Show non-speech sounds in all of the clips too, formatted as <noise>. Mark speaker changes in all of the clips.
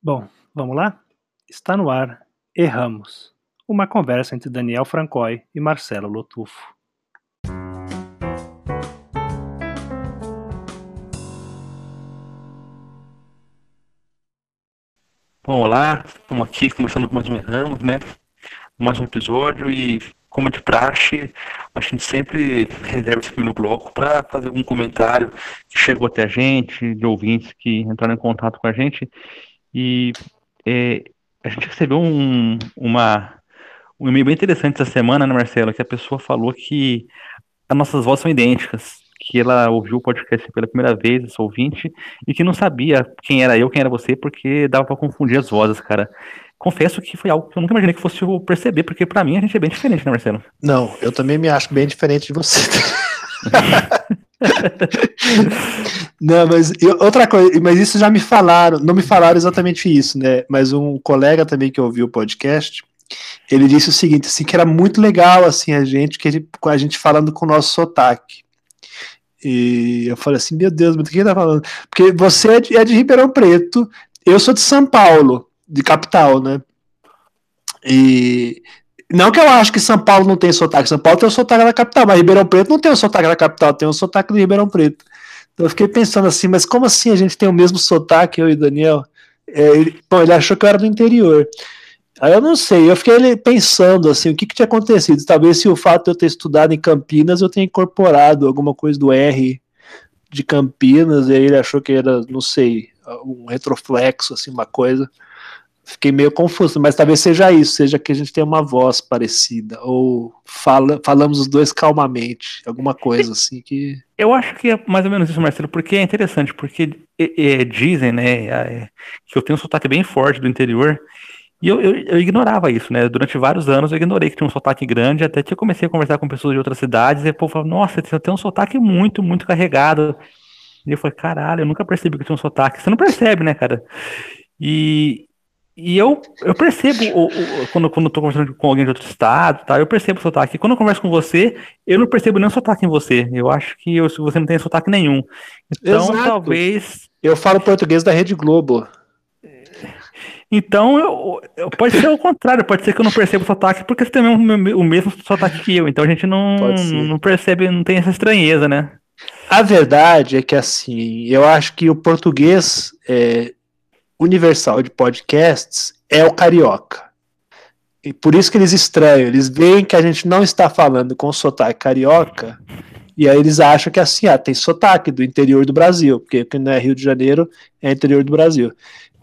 Speaker 1: Bom, vamos lá? Está no ar Erramos, uma conversa entre Daniel Francoy e Marcelo Lotufo.
Speaker 2: Bom, olá, estamos aqui começando mais um Erramos, né? Mais um episódio e, como de praxe, a gente sempre reserva esse primeiro bloco para fazer algum comentário que chegou até a gente, de ouvintes que entraram em contato com a gente. E é, a gente recebeu um, uma, um e-mail bem interessante essa semana, né, Marcelo? Que a pessoa falou que as nossas vozes são idênticas, que ela ouviu o podcast pela primeira vez, esse ouvinte, e que não sabia quem era eu, quem era você, porque dava para confundir as vozes, cara. Confesso que foi algo que eu nunca imaginei que fosse eu perceber, porque para mim a gente é bem diferente, né, Marcelo?
Speaker 1: Não, eu também me acho bem diferente de você. <laughs> não, mas eu, outra coisa, mas isso já me falaram, não me falaram exatamente isso, né? Mas um colega também que ouviu o podcast, ele disse o seguinte, assim, que era muito legal, assim, a gente, que ele, a gente falando com o nosso sotaque. E eu falei assim, meu Deus, mas o que ele tá falando? Porque você é de, é de Ribeirão Preto, eu sou de São Paulo, de capital, né? E não que eu acho que São Paulo não tem sotaque, São Paulo tem o sotaque da capital, mas Ribeirão Preto não tem o sotaque da capital, tem o sotaque do Ribeirão Preto. Eu fiquei pensando assim, mas como assim a gente tem o mesmo sotaque, eu e Daniel? É, ele, bom, ele achou que eu era do interior. Aí eu não sei, eu fiquei pensando assim, o que, que tinha acontecido? Talvez se o fato de eu ter estudado em Campinas, eu tenha incorporado alguma coisa do R de Campinas, e aí ele achou que era, não sei, um retroflexo, assim, uma coisa fiquei meio confuso, mas talvez seja isso, seja que a gente tem uma voz parecida, ou fala, falamos os dois calmamente, alguma coisa assim que.
Speaker 2: Eu acho que é mais ou menos isso, Marcelo, porque é interessante, porque é, é, dizem, né, que eu tenho um sotaque bem forte do interior, e eu, eu, eu, ignorava isso, né? Durante vários anos eu ignorei que tinha um sotaque grande, até que eu comecei a conversar com pessoas de outras cidades, e o povo falava, nossa, você tem um sotaque muito, muito carregado. E eu falei, caralho, eu nunca percebi que tinha um sotaque. Você não percebe, né, cara? E, e eu, eu percebo, o, o, quando, quando eu tô conversando com alguém de outro estado, tá, eu percebo o sotaque. Quando eu converso com você, eu não percebo nenhum sotaque em você. Eu acho que eu, você não tem sotaque nenhum. Então, Exato. talvez.
Speaker 1: Eu falo português da Rede Globo.
Speaker 2: Então, eu, eu, pode ser o contrário, pode ser que eu não perceba o sotaque, porque você tem o, o mesmo sotaque que eu. Então a gente não, não percebe, não tem essa estranheza, né?
Speaker 1: A verdade é que, assim, eu acho que o português. É universal de podcasts é o carioca. E por isso que eles estranham, eles veem que a gente não está falando com sotaque carioca, e aí eles acham que assim, ah, tem sotaque do interior do Brasil, porque não é Rio de Janeiro, é interior do Brasil.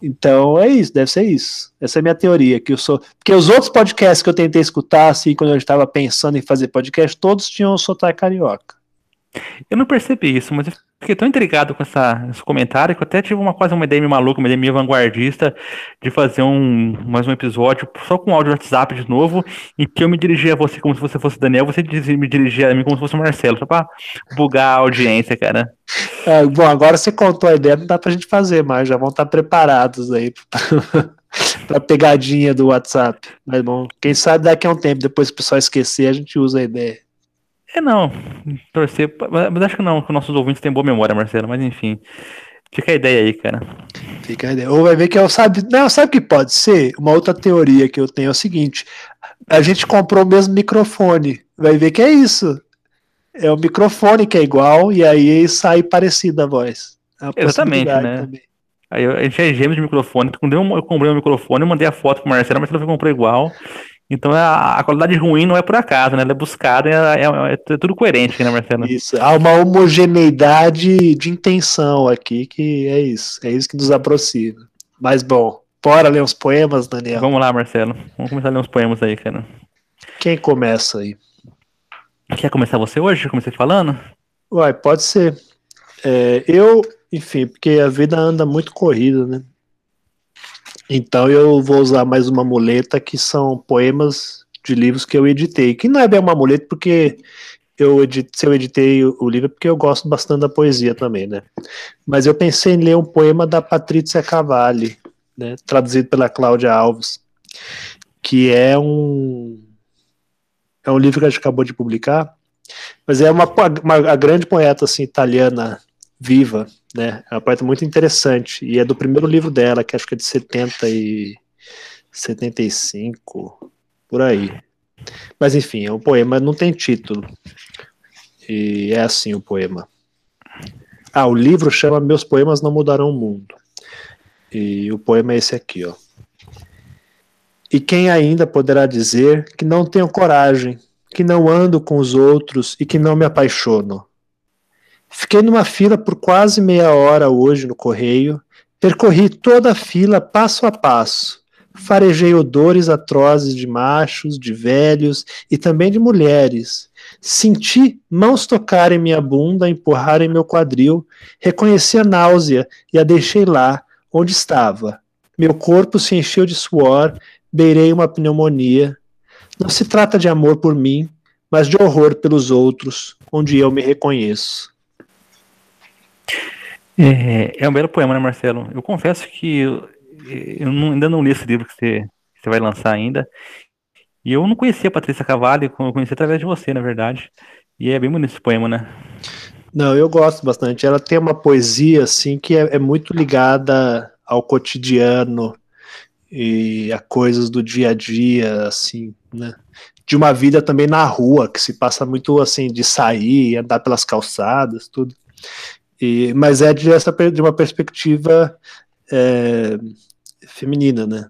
Speaker 1: Então é isso, deve ser isso. Essa é a minha teoria. Que eu sou. Porque os outros podcasts que eu tentei escutar, assim, quando eu estava pensando em fazer podcast, todos tinham sotaque carioca.
Speaker 2: Eu não percebi isso, mas eu fiquei tão intrigado com essa, esse comentário que eu até tive uma quase uma ideia meio maluca, uma ideia meio vanguardista de fazer um mais um episódio só com áudio WhatsApp de novo, em que eu me dirigia a você como se você fosse Daniel, você me dirigia a mim como se fosse o Marcelo, só pra bugar a audiência, cara.
Speaker 1: É, bom, agora você contou a ideia, não dá pra gente fazer mais, já vão estar preparados aí <laughs> pra pegadinha do WhatsApp. Mas bom, quem sabe daqui a um tempo, depois o pessoal esquecer, a gente usa a ideia.
Speaker 2: É, não. Torcer. Mas acho que não, que nossos ouvintes têm boa memória, Marcelo. Mas enfim. Fica a ideia aí, cara.
Speaker 1: Fica a ideia. Ou vai ver que eu sabe. Não, sabe o que pode ser? Uma outra teoria que eu tenho é o seguinte: a gente comprou o mesmo microfone. Vai ver que é isso. É o microfone que é igual, e aí sai parecida a voz.
Speaker 2: É Exatamente, né? Também. Aí a gente é gêmeo de microfone. Quando eu comprei um microfone, eu mandei a foto pro Marcelo, mas ele comprou igual. Então a, a, qualidade ruim não é por acaso, né? Ela é buscada, é, é, é tudo coerente, né, Marcelo?
Speaker 1: Isso, há uma homogeneidade de intenção aqui que é isso, é isso que nos aproxima. Mas bom, bora ler uns poemas, Daniel?
Speaker 2: Vamos lá, Marcelo. Vamos começar a ler uns poemas aí, cara.
Speaker 1: Quem começa aí?
Speaker 2: Quer começar você hoje? Comecei falando?
Speaker 1: Uai, pode ser. É, eu, enfim, porque a vida anda muito corrida, né? Então eu vou usar mais uma muleta que são poemas de livros que eu editei. Que não é bem uma muleta porque eu edit, se eu editei o livro é porque eu gosto bastante da poesia também, né? Mas eu pensei em ler um poema da Patrícia Cavalli, né, traduzido pela Cláudia Alves, que é um é um livro que a gente acabou de publicar, mas é uma, uma a grande poeta assim italiana viva, né? É uma poeta muito interessante. E é do primeiro livro dela, que acho que é de 70 e 75, por aí. Mas enfim, é um poema, não tem título. E é assim o poema. Ah, o livro chama Meus Poemas Não Mudarão o Mundo. E o poema é esse aqui, ó. E quem ainda poderá dizer que não tenho coragem, que não ando com os outros e que não me apaixono? Fiquei numa fila por quase meia hora hoje no correio, percorri toda a fila passo a passo, farejei odores atrozes de machos, de velhos e também de mulheres. Senti mãos tocarem minha bunda, empurrarem meu quadril, reconheci a náusea e a deixei lá, onde estava. Meu corpo se encheu de suor, beirei uma pneumonia. Não se trata de amor por mim, mas de horror pelos outros, onde eu me reconheço.
Speaker 2: É, é um belo poema, né, Marcelo? Eu confesso que eu, eu não, ainda não li esse livro que você, que você vai lançar ainda. E eu não conhecia a Patrícia Cavalli, eu conheci através de você, na verdade. E é bem bonito esse poema, né?
Speaker 1: Não, eu gosto bastante. Ela tem uma poesia, assim, que é, é muito ligada ao cotidiano e a coisas do dia a dia, assim, né? De uma vida também na rua, que se passa muito, assim, de sair, andar pelas calçadas, tudo. E, mas é de, essa, de uma perspectiva é, feminina, né?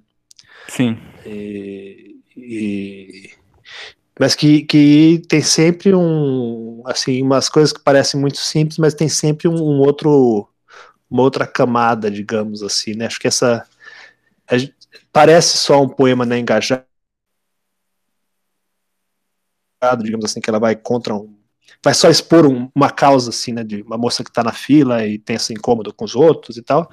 Speaker 2: Sim.
Speaker 1: E, e, mas que, que tem sempre um, assim, umas coisas que parecem muito simples, mas tem sempre um, um outro, uma outra camada, digamos assim, né? Acho que essa parece só um poema né, engajado, digamos assim, que ela vai contra um vai só expor um, uma causa, assim, né, de uma moça que está na fila e tem esse incômodo com os outros e tal,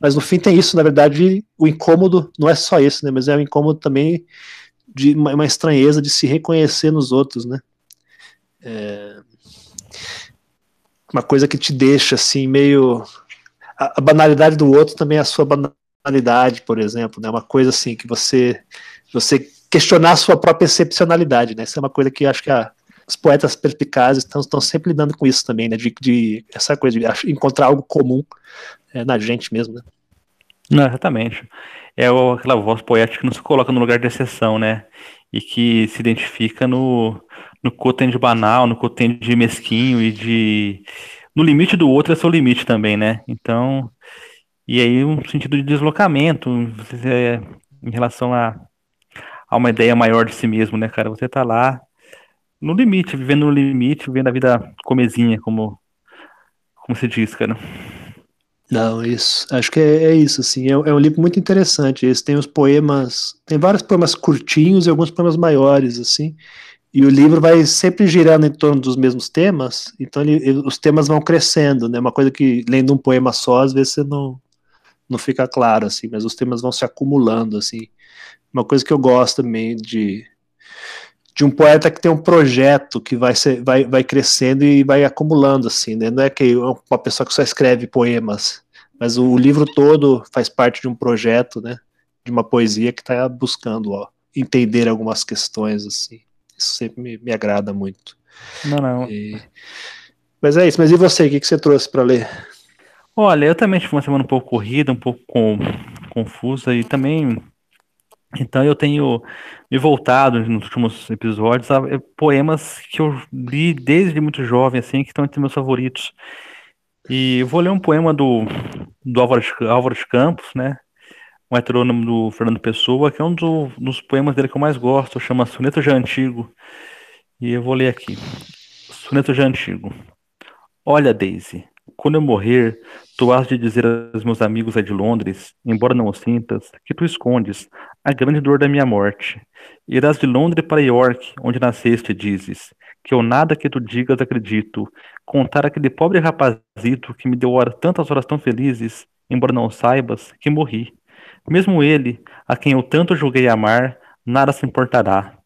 Speaker 1: mas no fim tem isso, na verdade, o incômodo não é só isso, né, mas é o incômodo também de uma, uma estranheza de se reconhecer nos outros, né, é, uma coisa que te deixa, assim, meio, a, a banalidade do outro também é a sua banalidade, por exemplo, né, uma coisa assim que você, você questionar a sua própria excepcionalidade, né, isso é uma coisa que acho que a os poetas perspicazes estão, estão sempre lidando com isso também, né? De, de essa coisa de encontrar algo comum é, na gente mesmo, né?
Speaker 2: Não, exatamente. É aquela voz poética que não se coloca no lugar de exceção, né? E que se identifica no, no cotem de banal, no cotem de mesquinho e de. No limite do outro é seu limite também, né? Então. E aí um sentido de deslocamento é, em relação a, a uma ideia maior de si mesmo, né, cara? Você tá lá no limite, vivendo no limite, vivendo a vida comezinha, como, como se diz, cara.
Speaker 1: Não, isso. Acho que é, é isso, assim. É, é, um livro muito interessante. Esse tem os poemas. Tem vários poemas curtinhos e alguns poemas maiores, assim. E o livro vai sempre girando em torno dos mesmos temas, então ele, os temas vão crescendo, né? Uma coisa que, lendo um poema só, às vezes você não, não fica claro, assim, mas os temas vão se acumulando, assim. Uma coisa que eu gosto também de, de um poeta que tem um projeto que vai, ser, vai, vai crescendo e vai acumulando, assim, né? Não é que é uma pessoa que só escreve poemas, mas o, livro todo faz parte de um projeto, né? De uma poesia que está buscando ó, entender algumas questões, assim. Isso sempre me, me agrada muito.
Speaker 2: Não, não.
Speaker 1: E... Mas é isso. Mas e você? O que, que você trouxe para ler?
Speaker 2: Olha, eu também tive uma semana um pouco corrida, um pouco com, confusa e também então eu tenho me voltado nos últimos episódios a eh, poemas que eu li desde muito jovem, assim, que estão entre meus favoritos. E eu vou ler um poema do, do Álvaro, Álvaro de Campos, né? Um heterônimo do Fernando Pessoa, que é um do, dos poemas dele que eu mais gosto, chama Soneto Já Antigo. E eu vou ler aqui. Soneto Já Antigo. Olha, Daisy, quando eu morrer, tu has de dizer aos meus amigos aí de Londres, embora não o sintas, que tu escondes a grande dor da minha morte. Irás de Londres para York, onde nasceste, dizes, que eu nada que tu digas acredito, contar aquele pobre rapazito que me deu tantas horas tão felizes, embora não saibas, que morri. Mesmo ele, a quem eu tanto julguei amar, nada se importará.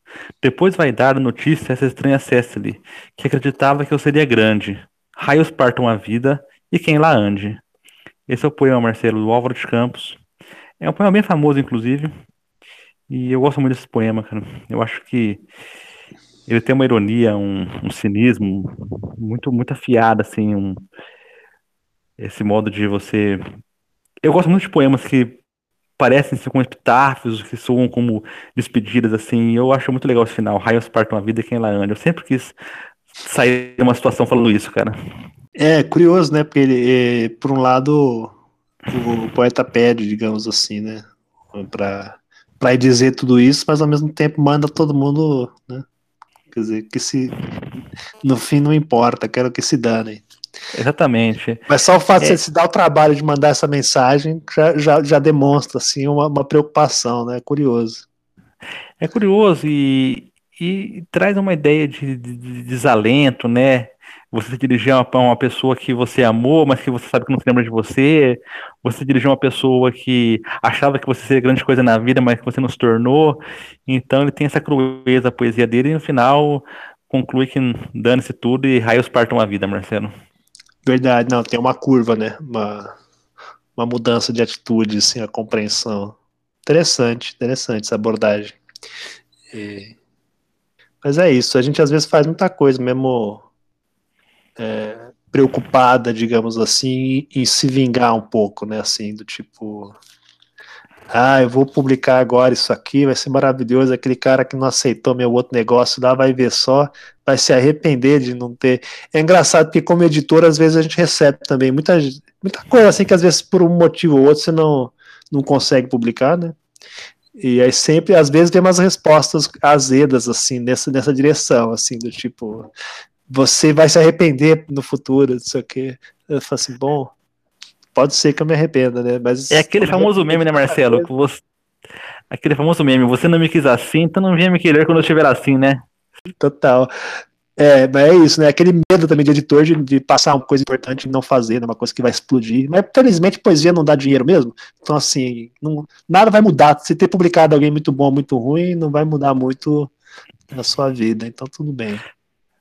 Speaker 2: Depois vai dar notícia a essa estranha Cecily, que acreditava que eu seria grande, Raios partam a vida e quem lá ande. Esse é o poema, Marcelo, do Álvaro de Campos. É um poema bem famoso, inclusive. E eu gosto muito desse poema, cara. Eu acho que ele tem uma ironia, um, um cinismo muito, muito afiado, assim. Um... esse modo de você. Eu gosto muito de poemas que parecem ser como epitáfios, que soam como despedidas, assim. Eu acho muito legal esse final. Raios partam a vida quem lá anda. Eu sempre quis sair de uma situação falando isso, cara.
Speaker 1: É, curioso, né? Porque ele, é, por um lado, o poeta pede, digamos assim, né? Pra, pra dizer tudo isso, mas ao mesmo tempo manda todo mundo, né? Quer dizer, que se. No fim não importa, quero que se danem.
Speaker 2: Exatamente.
Speaker 1: Mas só o fato é. de você se dar o trabalho de mandar essa mensagem já, já, já demonstra assim, uma, uma preocupação, né? É curioso.
Speaker 2: É curioso e, e traz uma ideia de, de, de desalento, né? Você se dirigir a uma pessoa que você amou, mas que você sabe que não se lembra de você. Você dirigir a uma pessoa que achava que você seria grande coisa na vida, mas que você não se tornou. Então ele tem essa crueza, a poesia dele, e no final conclui que dane-se tudo e raios partam a vida, Marcelo.
Speaker 1: Verdade, não, tem uma curva, né? Uma, uma mudança de atitude, assim, a compreensão. Interessante, interessante essa abordagem. E... Mas é isso, a gente às vezes faz muita coisa, mesmo é, preocupada, digamos assim, em se vingar um pouco, né? Assim, do tipo, ah, eu vou publicar agora isso aqui, vai ser maravilhoso. Aquele cara que não aceitou meu outro negócio lá vai ver só, vai se arrepender de não ter. É engraçado porque, como editor, às vezes a gente recebe também muita, muita coisa assim que às vezes por um motivo ou outro você não, não consegue publicar, né? E aí sempre, às vezes, tem umas respostas azedas, assim, nessa, nessa direção, assim, do tipo, você vai se arrepender no futuro, não sei o quê. Eu falo assim, bom, pode ser que eu me arrependa, né? Mas
Speaker 2: é aquele famoso meme, né, Marcelo? Você... Aquele famoso meme, você não me quis assim, então não venha me querer quando eu estiver assim, né?
Speaker 1: Total. É, mas é isso, né? Aquele medo também de editor de, de, passar uma coisa importante e não fazer, né? uma coisa que vai explodir. Mas felizmente poesia não dá dinheiro mesmo. Então, assim, não, nada vai mudar. Se ter publicado alguém muito bom, muito ruim, não vai mudar muito a sua vida. Então, tudo bem.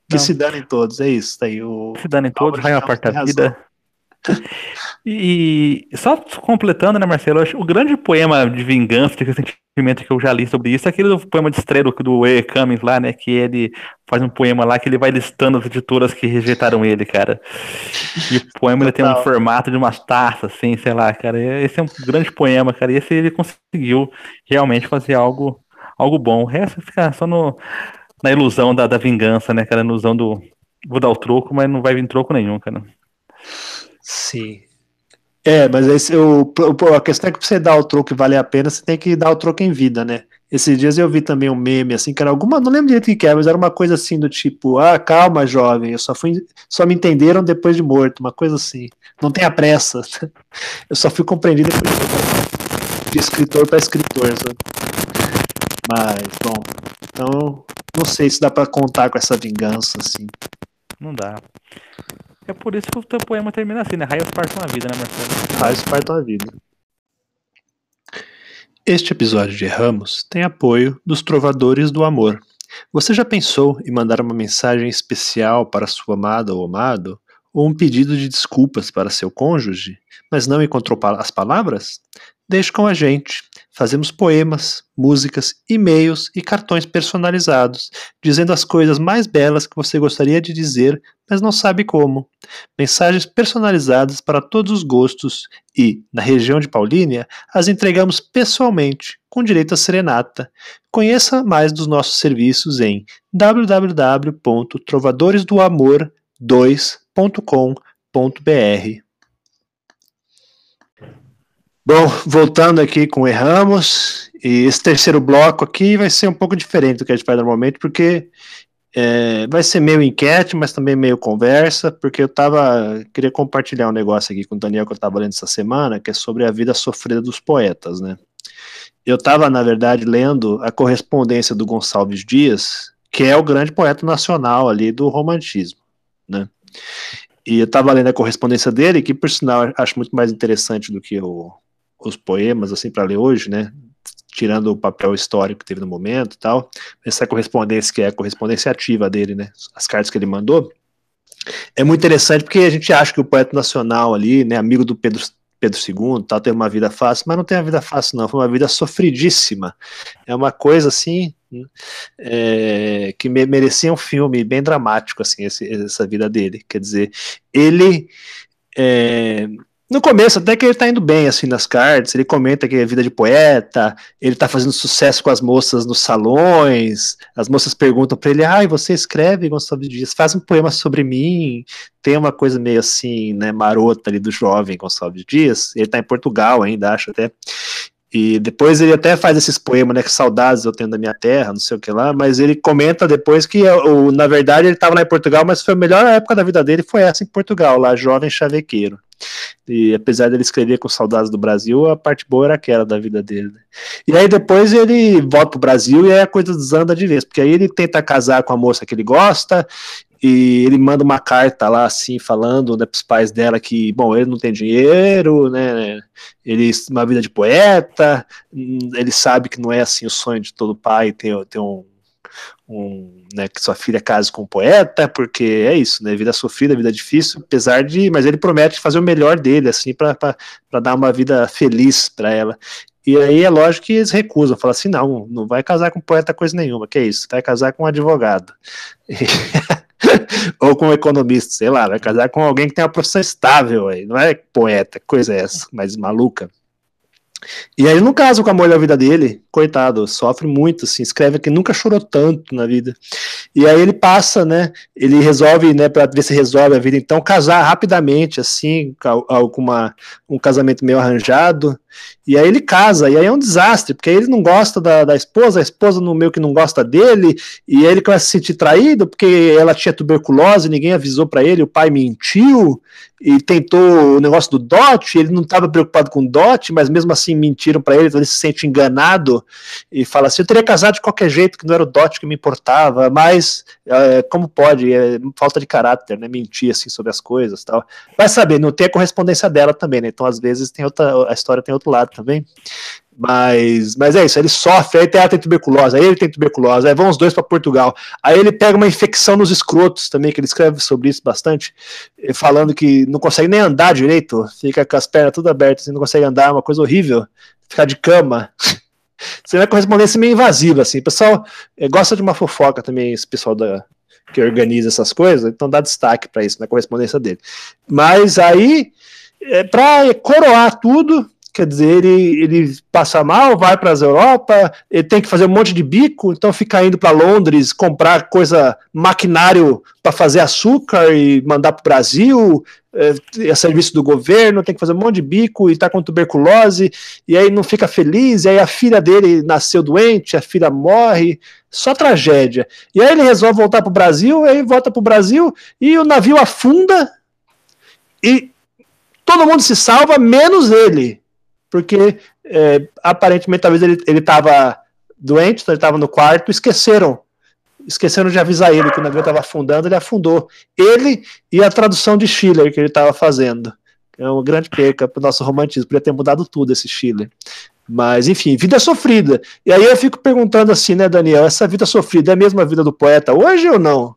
Speaker 1: Que não. se danem todos, é isso. Tá aí o,
Speaker 2: se danem todos, raio aparta a vida. E só completando, né, Marcelo? o grande poema de vingança, de ressentimento que eu já li sobre isso é aquele poema de estreia do E. Cummings lá, né? Que ele faz um poema lá que ele vai listando as editoras que rejeitaram ele, cara. E o poema ele tem um formato de umas taças, assim, sei lá, cara. Esse é um grande poema, cara. E esse ele conseguiu realmente fazer algo, algo bom. O resto fica só no, na ilusão da, da vingança, né, cara? Na ilusão do. Vou dar o troco, mas não vai vir troco nenhum, cara.
Speaker 1: Sim. É, mas esse, o, a questão é que pra você dar o troco e valer a pena, você tem que dar o troco em vida, né? Esses dias eu vi também um meme, assim, que era alguma, não lembro direito o que era, mas era uma coisa assim do tipo, ah, calma, jovem, eu só fui, só me entenderam depois de morto, uma coisa assim. Não tenha pressa. <laughs> Eu só fui compreendido de, escritor para escritor, sabe? Mas, bom, então, não sei se dá para contar com essa vingança, assim.
Speaker 2: Não dá. É por isso que o teu poema termina assim, né? Raios partam a vida, né, Marcelo?
Speaker 1: Raios partam a vida. Este episódio de Ramos tem apoio dos Trovadores do Amor. Você já pensou em mandar uma mensagem especial para sua amada ou amado? Ou um pedido de desculpas para seu cônjuge, mas não encontrou as palavras? Deixe com a gente. Fazemos poemas, músicas, e-mails e cartões personalizados, dizendo as coisas mais belas que você gostaria de dizer, mas não sabe como. Mensagens personalizadas para todos os gostos e, na região de Paulínia, as entregamos pessoalmente, com direito a serenata. Conheça mais dos nossos serviços em www.trovadoresdoamor2.com.br. Bom, voltando aqui com Erramos, e esse terceiro bloco aqui vai ser um pouco diferente do que a gente faz normalmente, porque é, vai ser meio enquete, mas também meio conversa, porque eu tava. Queria compartilhar um negócio aqui com o Daniel que eu tava lendo essa semana, que é sobre a vida sofrida dos poetas, né? Eu tava, na verdade, lendo a correspondência do Gonçalves Dias, que é o grande poeta nacional ali do romantismo, né? E eu tava lendo a correspondência dele, que por sinal acho muito mais interessante do que o, os poemas assim para ler hoje, né? Tirando o papel histórico que teve no momento tal, essa correspondência que é a correspondência ativa dele, né? As cartas que ele mandou. É muito interessante porque a gente acha que o poeta nacional ali, né, amigo do Pedro Pedro II, tal, tem uma vida fácil, mas não tem uma vida fácil, não. Foi uma vida sofridíssima. É uma coisa assim é, que merecia um filme bem dramático, assim, esse, essa vida dele. Quer dizer, ele é, no começo, até que ele tá indo bem, assim, nas cartas, ele comenta que é vida de poeta, ele tá fazendo sucesso com as moças nos salões, as moças perguntam para ele, ai, ah, você escreve Gonçalves Dias, faz um poema sobre mim, tem uma coisa meio assim, né, marota ali do jovem Gonçalves Dias, ele tá em Portugal ainda, acho até, e depois ele até faz esses poemas, né, que saudades eu tenho da minha terra, não sei o que lá, mas ele comenta depois que, o, na verdade, ele estava lá em Portugal, mas foi a melhor época da vida dele, foi essa em Portugal, lá, jovem chavequeiro. E apesar dele escrever com saudades do Brasil, a parte boa era aquela da vida dele. Né? E aí depois ele volta pro Brasil e aí a coisa desanda de vez, porque aí ele tenta casar com a moça que ele gosta, e ele manda uma carta lá assim falando né, para os pais dela que bom ele não tem dinheiro né ele uma vida de poeta ele sabe que não é assim o sonho de todo pai ter, ter um um, né, que sua filha case com um poeta, porque é isso, né, vida sofrida, vida difícil, apesar de, mas ele promete fazer o melhor dele, assim, para dar uma vida feliz para ela. E aí é lógico que eles recusam, falam assim, não, não vai casar com poeta coisa nenhuma, que é isso, vai casar com um advogado. <laughs> Ou com um economista, sei lá, vai casar com alguém que tem uma profissão estável aí, não é poeta, coisa é essa, mas maluca. E aí, no caso, com a mulher da vida dele, coitado, sofre muito, assim, escreve que nunca chorou tanto na vida. E aí ele passa, né, ele resolve, né, para ver se resolve a vida, então, casar rapidamente, assim, com uma, um casamento meio arranjado, e aí ele casa, e aí é um desastre, porque ele não gosta da, da esposa, a esposa no meio que não gosta dele, e aí ele começa a se sentir traído, porque ela tinha tuberculose, ninguém avisou para ele, o pai mentiu, e tentou o negócio do DOT, ele não estava preocupado com o DOT, mas mesmo assim mentiram para ele, então ele se sente enganado e fala assim: eu teria casado de qualquer jeito, que não era o DOT que me importava, mas é, como pode? É, falta de caráter, né? Mentir assim sobre as coisas tal. Vai saber, não tem a correspondência dela também, né? Então às vezes tem outra, a história tem outro lado também. Mas, mas é isso, ele sofre, aí ela tem tuberculose, aí ele tem tuberculose, aí vão os dois para Portugal. Aí ele pega uma infecção nos escrotos também, que ele escreve sobre isso bastante, falando que não consegue nem andar direito, fica com as pernas tudo abertas, assim, não consegue andar, é uma coisa horrível, ficar de cama. <laughs> Você vai correspondência meio invasiva, assim. O pessoal é, gosta de uma fofoca também, esse pessoal da, que organiza essas coisas, então dá destaque para isso na correspondência dele. Mas aí, é, para coroar tudo, quer dizer, ele, ele passa mal, vai para as Europa, ele tem que fazer um monte de bico, então fica indo para Londres comprar coisa, maquinário para fazer açúcar e mandar para o Brasil, é, é, serviço do governo, tem que fazer um monte de bico e está com tuberculose, e aí não fica feliz, e aí a filha dele nasceu doente, a filha morre, só tragédia. E aí ele resolve voltar para o Brasil, aí volta para o Brasil e o navio afunda e todo mundo se salva, menos ele porque é, aparentemente talvez ele estava doente, então ele estava no quarto, esqueceram. Esqueceram de avisar ele que o navio estava afundando, ele afundou. Ele e a tradução de Schiller que ele estava fazendo. É uma grande perca para o nosso romantismo, podia ter mudado tudo esse Schiller. Mas, enfim, vida sofrida. E aí eu fico perguntando assim, né, Daniel, essa vida sofrida é a mesma vida do poeta hoje ou não?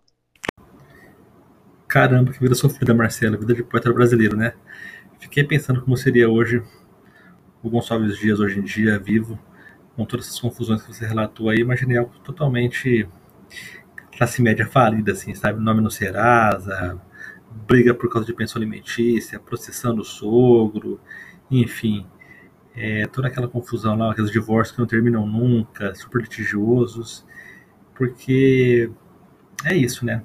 Speaker 3: Caramba, que vida sofrida, Marcelo, vida de poeta brasileiro, né? Fiquei pensando como seria hoje o Gonçalves Dias hoje em dia vivo, com todas essas confusões que você relatou aí, imaginei algo totalmente classe média falida, assim, sabe? Nome no Serasa, briga por causa de pensão alimentícia, processando o sogro, enfim. É, toda aquela confusão lá, aqueles divórcios que não terminam nunca, super litigiosos, porque é isso, né?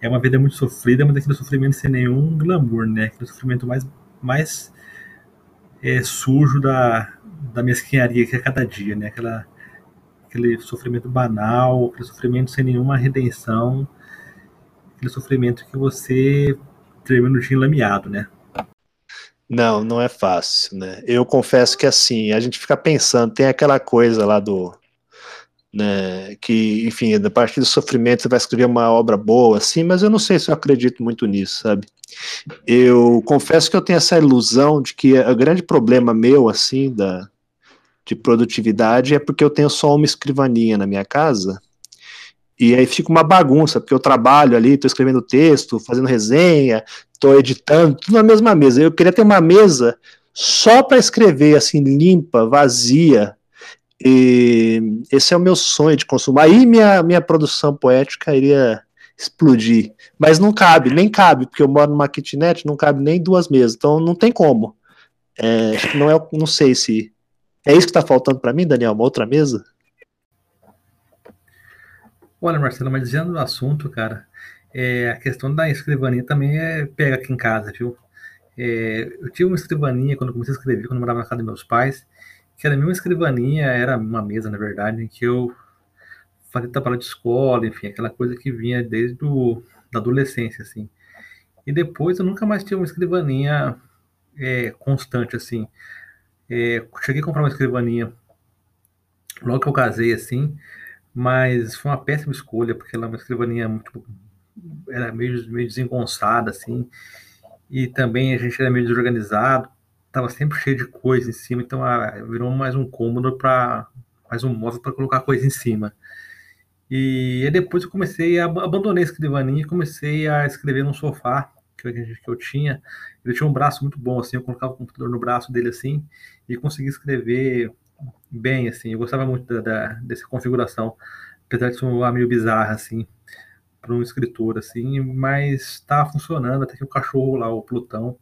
Speaker 3: É uma vida muito sofrida, mas aquele sofrimento sem nenhum glamour, né? Aquele sofrimento mais, mais é, sujo da, da mesquinharia que é cada dia, né? Aquela, aquele sofrimento banal, aquele sofrimento sem nenhuma redenção, aquele sofrimento que você termina o dia enlameado, né?
Speaker 1: Não, não é fácil, né? Eu confesso que assim, a gente fica pensando, tem aquela coisa lá do né, que, enfim, a partir do sofrimento você vai escrever uma obra boa, assim, mas eu não sei se eu acredito muito nisso, sabe? Eu confesso que eu tenho essa ilusão de que o grande problema meu, assim, da, de produtividade é porque eu tenho só uma escrivaninha na minha casa, e aí fica uma bagunça, porque eu trabalho ali, estou escrevendo texto, fazendo resenha, estou editando, tudo na mesma mesa. Eu queria ter uma mesa só para escrever, assim, limpa, vazia, e esse é o meu sonho de consumo. Aí minha, minha produção poética iria explodir. Mas não cabe, nem cabe, porque eu moro numa kitnet, não cabe nem duas mesas, então não tem como. É, acho que não é, não sei se é isso que está faltando para mim, Daniel, uma outra mesa.
Speaker 2: Olha, Marcelo, mas dizendo do assunto, cara, é, a questão da escrivaninha também é pega aqui em casa, viu? É, eu tive uma escrivaninha quando comecei a escrever, quando eu morava na casa dos meus pais, que era a minha escrivaninha, era uma mesa, na verdade, em que eu fazia trabalho de escola, enfim, aquela coisa que vinha desde do, da adolescência, assim. E depois eu nunca mais tive uma escrivaninha é, constante, assim. É, cheguei a comprar uma escrivaninha logo que eu casei, assim, mas foi uma péssima escolha, porque ela é uma escrivaninha muito. era meio, meio desengonçada, assim, e também a gente era meio desorganizado, tava sempre cheio de coisa em cima, então ah, virou mais um cômodo para mais um móvel para colocar coisa em cima. E depois eu comecei a abandonei a escrivaninha e comecei a escrever no sofá que eu, que eu tinha. Ele tinha um braço muito bom, assim, eu colocava o computador no braço dele assim e conseguia escrever bem, assim. Eu gostava muito da, da dessa configuração, apesar de ser uma meio bizarra, assim, para um escritor, assim, mas estava funcionando até que o cachorro lá, o Plutão,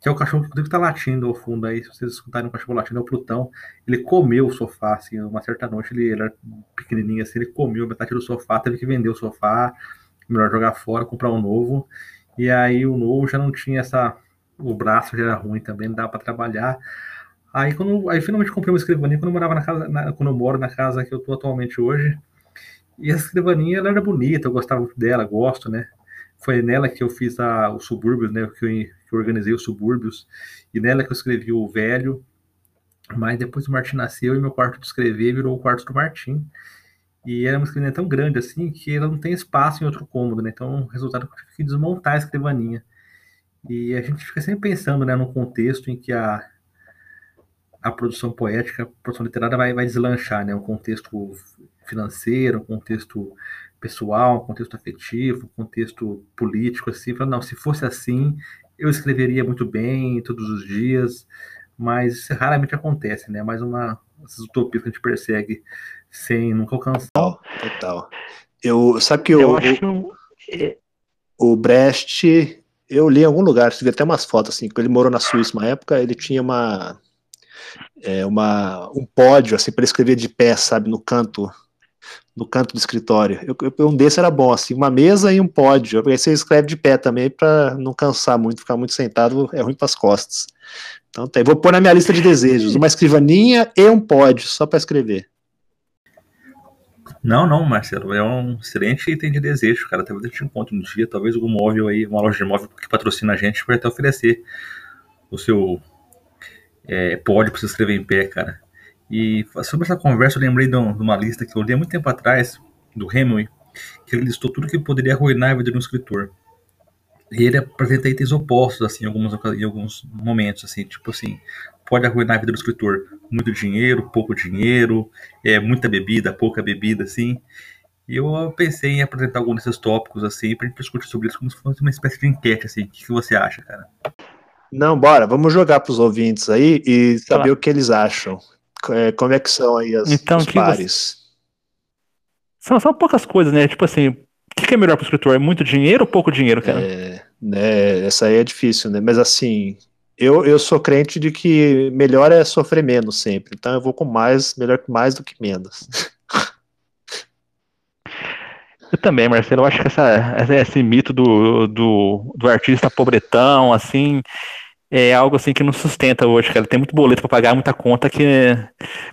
Speaker 2: que é o cachorro que inclusive está latindo ao fundo aí, se vocês escutarem o cachorro latindo, é o Plutão. Ele comeu o sofá, assim, uma certa noite, ele, ele era pequenininho assim, ele comeu metade do sofá, teve que vender o sofá, melhor jogar fora, comprar um novo. E aí o novo já não tinha essa. O braço já era ruim também, não dava para trabalhar. Aí quando aí finalmente comprei uma escrivaninha quando eu morava na casa, na, quando eu moro na casa que eu tô atualmente hoje. E essa escrivaninha ela era bonita, eu gostava dela, gosto, né? Foi nela que eu fiz a, o né? Que eu, que eu organizei os subúrbios, e nela que eu escrevi o velho. Mas depois o Martim nasceu e meu quarto de escrever virou o quarto do Martim. E era uma escrivaninha tão grande assim que ela não tem espaço em outro cômodo, né? Então, o resultado é que eu tive que desmontar a escrivaninha. E a gente fica sempre pensando, né, num contexto em que a, a produção poética, a produção literária vai, vai deslanchar, né? Um contexto financeiro, um contexto pessoal, um contexto afetivo, um contexto político, assim. Não, se fosse assim, eu escreveria muito bem todos os dias, mas isso raramente acontece, né? Mais uma essas utopias que a gente persegue sem nunca alcançar.
Speaker 1: Total, total. Eu, sabe que eu, eu acho o, o Brecht, eu li em algum lugar, tive até umas fotos assim, quando ele morou na Suíça uma época, ele tinha uma é, uma um pódio assim para escrever de pé, sabe, no canto no canto do escritório. Eu, eu, um desse era bom, assim, uma mesa e um pódio. Aí você escreve de pé também para não cansar muito, ficar muito sentado é ruim para as costas. Então tá, vou pôr na minha lista de desejos uma escrivaninha e um pódio só para escrever.
Speaker 2: Não, não, Marcelo, é um excelente item de desejo, cara. Talvez a gente encontre um dia, talvez algum móvel aí, uma loja de móvel que patrocina a gente, vai até oferecer o seu é, pódio para você escrever em pé, cara. E sobre essa conversa, eu lembrei de uma lista que eu li há muito tempo atrás, do Hemingway, que ele listou tudo que poderia arruinar a vida de um escritor. E ele apresenta itens opostos, assim, em alguns, em alguns momentos, assim, tipo assim, pode arruinar a vida do escritor. Muito dinheiro, pouco dinheiro, é, muita bebida, pouca bebida, assim. E eu pensei em apresentar alguns desses tópicos, assim, pra gente discutir sobre isso como se fosse uma espécie de enquete, assim. O que, que você acha, cara?
Speaker 1: Não, bora, vamos jogar pros ouvintes aí e saber o que eles acham. É, como é que são aí as, então, os pares? Você...
Speaker 4: São, são poucas coisas, né? Tipo assim, o que é melhor para o escritor? É muito dinheiro ou pouco dinheiro, cara?
Speaker 1: É, né, essa aí é difícil, né? Mas assim, eu, eu sou crente de que melhor é sofrer menos sempre. Então eu vou com mais, melhor que mais do que menos. <laughs>
Speaker 4: Eu também, Marcelo. Eu acho que essa, esse mito do, do, do artista pobretão, assim, é algo assim que não sustenta hoje, cara. Tem muito boleto para pagar, muita conta que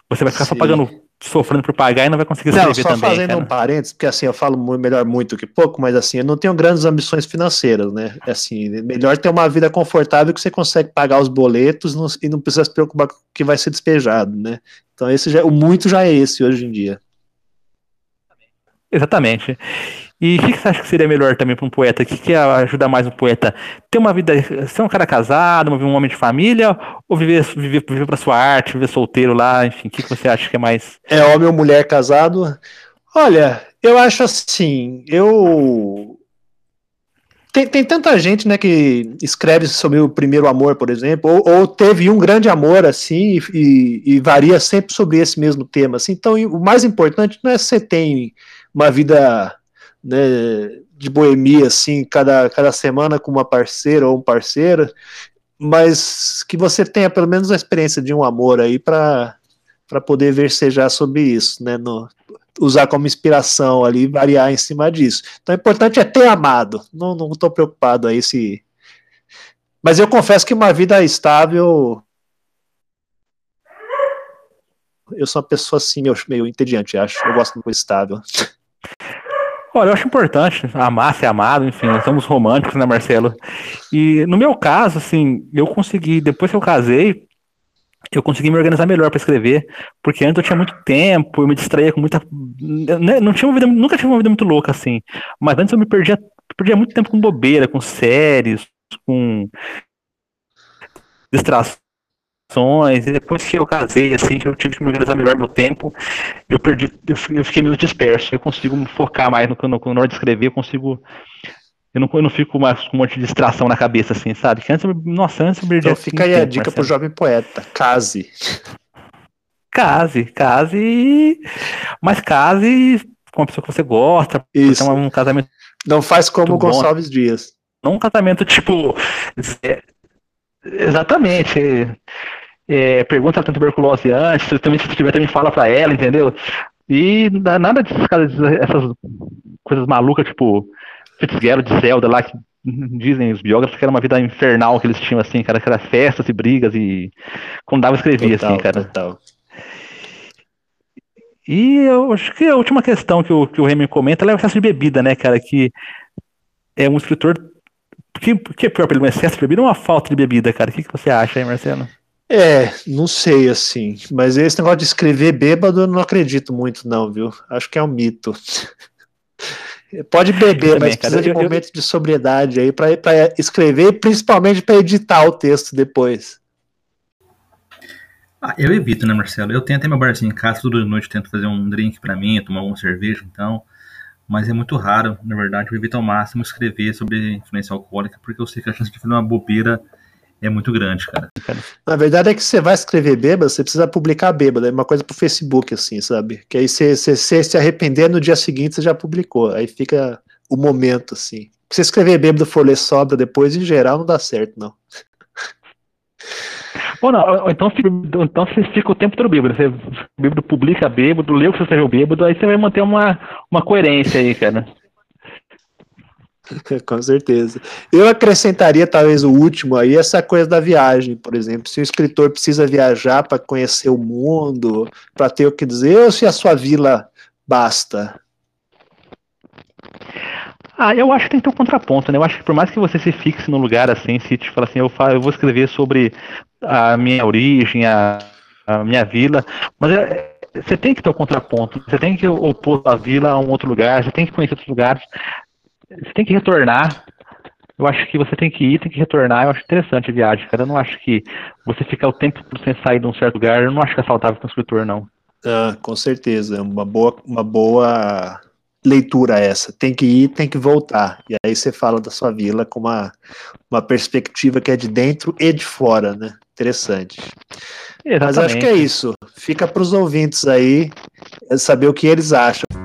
Speaker 4: você vai ficar Sim. só pagando, sofrendo por pagar e não vai conseguir escrever não, só também.
Speaker 1: fazendo
Speaker 4: cara.
Speaker 1: um parênteses, porque assim, eu falo melhor muito que pouco, mas assim, eu não tenho grandes ambições financeiras, né? É assim, melhor ter uma vida confortável que você consegue pagar os boletos e não precisa se preocupar com o que vai ser despejado, né? Então esse já, o muito já é esse hoje em dia.
Speaker 4: Exatamente. E o que, você acha que seria melhor também para um poeta? O que, que ajuda mais um poeta? Ter uma vida, ser um cara casado, um homem de família, ou viver, viver, viver para sua arte, viver solteiro lá, enfim, o que, que você acha que é mais?
Speaker 1: É homem ou mulher casado? Olha, eu acho assim, eu tem, tem, tanta gente né, que escreve sobre o primeiro amor, por exemplo, ou, ou teve um grande amor assim e, e, varia sempre sobre esse mesmo tema. Assim. Então, o mais importante não é se você tem uma vida né, de boemia, assim, cada, cada semana com uma parceira ou um parceiro, mas que você tenha pelo menos a experiência de um amor aí para poder versejar sobre isso, né? No, usar como inspiração ali, variar em cima disso. Então, o importante é ter amado. Não, estou preocupado aí se. Mas eu confesso que uma vida estável. Eu sou uma pessoa assim, meio, meio entediante, acho. Eu gosto de uma coisa estável. <laughs>
Speaker 2: Olha, eu acho importante amar, ser amado, enfim, nós somos românticos, né, Marcelo? E no meu caso, assim, eu consegui, depois que eu casei, eu consegui me organizar melhor para escrever, porque antes eu tinha muito tempo, eu me distraía com muita. Né, não tinha uma vida, nunca tive uma vida muito louca assim, mas antes eu me perdia, perdia muito tempo com bobeira, com séries, com distrações, e depois que eu casei, assim, que eu tive que me organizar melhor meu tempo, eu perdi, eu fiquei meio disperso, eu consigo me focar mais no, no, na hora de escrever, eu consigo eu não, eu não fico mais com um monte de distração na cabeça, assim, sabe? Que antes, nossa, antes eu perdi
Speaker 1: Então fica aí a dica pro jovem poeta: case.
Speaker 2: Case, case. Mas case com uma pessoa que você gosta.
Speaker 1: Isso.
Speaker 2: Um casamento.
Speaker 1: Não faz como o Gonçalves Dias.
Speaker 2: Não um casamento tipo. É, exatamente. É, pergunta se tem tuberculose antes, também se tiver também fala pra ela, entendeu? E nada dessas essas coisas malucas, tipo, Fitzgerald de Zelda lá, que dizem os biógrafos que era uma vida infernal que eles tinham, assim, cara, que era festas e brigas e quando dava escrevia, assim, cara. Total. E eu acho que a última questão que o, que o Remy comenta é o excesso de bebida, né, cara, que é um escritor que, que é pior para ele, um excesso de bebida ou uma falta de bebida, cara? O que, que você acha aí, Marcelo?
Speaker 1: É, não sei assim, mas esse negócio de escrever bêbado eu não acredito muito, não, viu? Acho que é um mito. <laughs> Pode beber, mas precisa de um momento de sobriedade aí para escrever e principalmente para editar o texto depois.
Speaker 3: Ah, eu evito, né, Marcelo? Eu tenho até meu barzinho em casa, toda noite tento fazer um drink para mim, tomar uma cerveja, então. Mas é muito raro, na verdade, eu evito ao máximo escrever sobre influência alcoólica, porque eu sei que a chance de fazer uma bobeira é muito grande, cara.
Speaker 1: Na verdade é que você vai escrever bêbado, você precisa publicar bêbado, é uma coisa pro Facebook, assim, sabe? Que aí você, você, você se arrepender no dia seguinte, você já publicou, aí fica o momento, assim. Se você escrever bêbado for ler sobra depois, em geral, não dá certo, não.
Speaker 2: Ou não, então, então você fica o tempo todo bêbado. Você bêbado publica bêbado, lê o que você escreveu bêbado, aí você vai manter uma, uma coerência aí, cara. <laughs>
Speaker 1: Com certeza. Eu acrescentaria talvez o último aí, essa coisa da viagem, por exemplo. Se o escritor precisa viajar para conhecer o mundo, para ter o que dizer, ou se a sua vila basta?
Speaker 2: Ah, eu acho que tem que ter um contraponto, né? Eu acho que por mais que você se fixe no lugar assim, se te fala assim, eu, falo, eu vou escrever sobre a minha origem, a, a minha vila, mas é, você tem que ter um contraponto, você tem que opor a vila a um outro lugar, você tem que conhecer outros lugares você tem que retornar. Eu acho que você tem que ir, tem que retornar. Eu acho interessante a viagem, cara. Eu não acho que você ficar o tempo sem sair de um certo lugar, eu não acho que é saudável para o escritor, não.
Speaker 1: Ah, com certeza. É uma boa, uma boa leitura essa. Tem que ir, tem que voltar. E aí você fala da sua vila com uma, uma perspectiva que é de dentro e de fora, né? Interessante. Exatamente. Mas acho que é isso. Fica para os ouvintes aí saber o que eles acham.